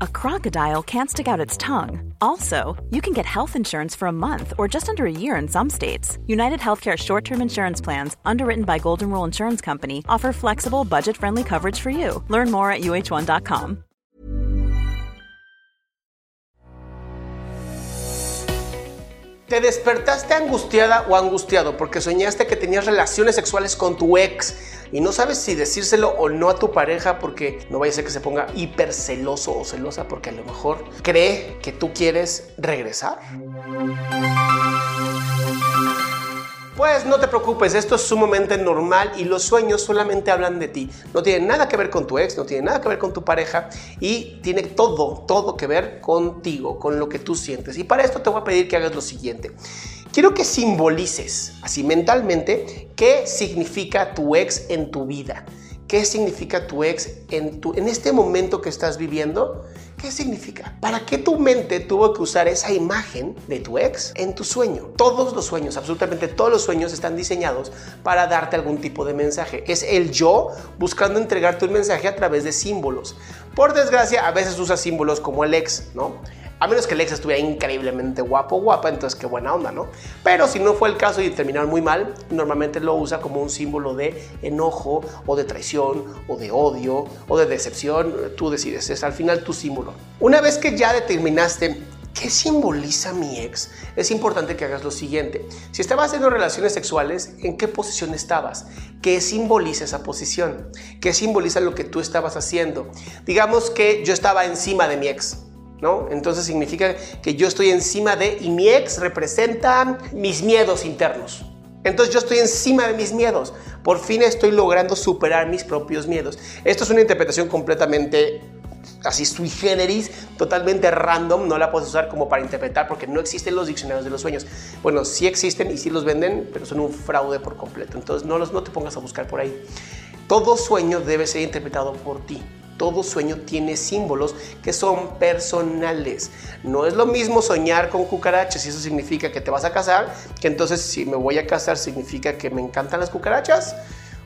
a crocodile can't stick out its tongue. Also, you can get health insurance for a month or just under a year in some states. United Healthcare short term insurance plans, underwritten by Golden Rule Insurance Company, offer flexible, budget friendly coverage for you. Learn more at uh1.com. Te despertaste angustiada o angustiado porque soñaste que tenías relaciones sexuales con tu ex y no sabes si decírselo o no a tu pareja porque no vaya a ser que se ponga hiper celoso o celosa porque a lo mejor cree que tú quieres regresar. Pues no te preocupes, esto es sumamente normal y los sueños solamente hablan de ti. No tiene nada que ver con tu ex, no tiene nada que ver con tu pareja y tiene todo, todo que ver contigo, con lo que tú sientes. Y para esto te voy a pedir que hagas lo siguiente. Quiero que simbolices así mentalmente qué significa tu ex en tu vida. ¿Qué significa tu ex en, tu, en este momento que estás viviendo? ¿Qué significa? ¿Para qué tu mente tuvo que usar esa imagen de tu ex en tu sueño? Todos los sueños, absolutamente todos los sueños están diseñados para darte algún tipo de mensaje. Es el yo buscando entregarte un mensaje a través de símbolos. Por desgracia, a veces usa símbolos como el ex, ¿no? A menos que el ex estuviera increíblemente guapo guapa, entonces qué buena onda, ¿no? Pero si no fue el caso y terminaron muy mal, normalmente lo usa como un símbolo de enojo o de traición o de odio o de decepción. Tú decides, es al final tu símbolo. Una vez que ya determinaste ¿Qué simboliza mi ex? Es importante que hagas lo siguiente. Si estabas haciendo relaciones sexuales, ¿en qué posición estabas? ¿Qué simboliza esa posición? ¿Qué simboliza lo que tú estabas haciendo? Digamos que yo estaba encima de mi ex. ¿No? Entonces significa que yo estoy encima de y mi ex representa mis miedos internos. Entonces yo estoy encima de mis miedos. Por fin estoy logrando superar mis propios miedos. Esto es una interpretación completamente así sui generis, totalmente random, no la puedes usar como para interpretar porque no existen los diccionarios de los sueños. Bueno, sí existen y sí los venden, pero son un fraude por completo. Entonces no, los, no te pongas a buscar por ahí. Todo sueño debe ser interpretado por ti todo sueño tiene símbolos que son personales. No es lo mismo soñar con cucarachas y eso significa que te vas a casar, que entonces si me voy a casar significa que me encantan las cucarachas.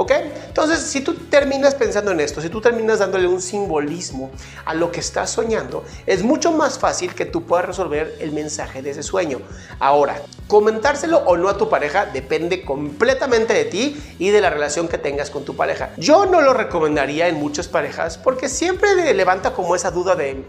¿Ok? Entonces, si tú terminas pensando en esto, si tú terminas dándole un simbolismo a lo que estás soñando, es mucho más fácil que tú puedas resolver el mensaje de ese sueño. Ahora, comentárselo o no a tu pareja depende completamente de ti y de la relación que tengas con tu pareja. Yo no lo recomendaría en muchas parejas porque siempre levanta como esa duda de,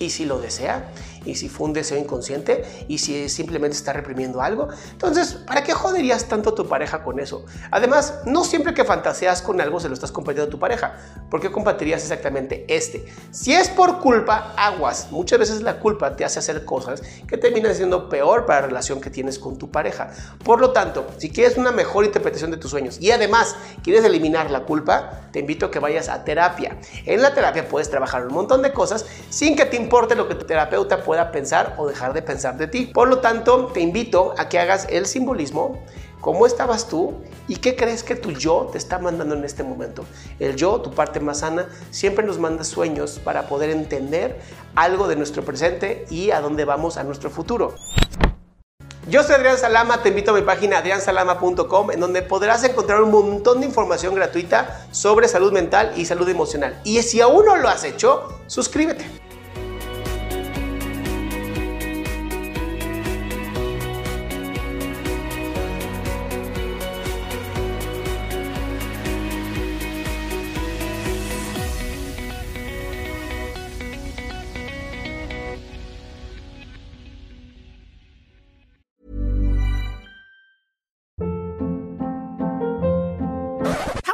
¿y si lo desea? Y si fue un deseo inconsciente y si simplemente está reprimiendo algo. Entonces, ¿para qué joderías tanto a tu pareja con eso? Además, no siempre que fantaseas con algo se lo estás compartiendo a tu pareja. ¿Por qué compartirías exactamente este? Si es por culpa, aguas. Muchas veces la culpa te hace hacer cosas que terminan siendo peor para la relación que tienes con tu pareja. Por lo tanto, si quieres una mejor interpretación de tus sueños y además quieres eliminar la culpa, te invito a que vayas a terapia. En la terapia puedes trabajar un montón de cosas sin que te importe lo que tu terapeuta pueda pensar o dejar de pensar de ti. Por lo tanto, te invito a que hagas el simbolismo, cómo estabas tú y qué crees que tu yo te está mandando en este momento. El yo, tu parte más sana, siempre nos manda sueños para poder entender algo de nuestro presente y a dónde vamos a nuestro futuro. Yo soy Adrián Salama, te invito a mi página adriansalama.com en donde podrás encontrar un montón de información gratuita sobre salud mental y salud emocional. Y si aún no lo has hecho, suscríbete.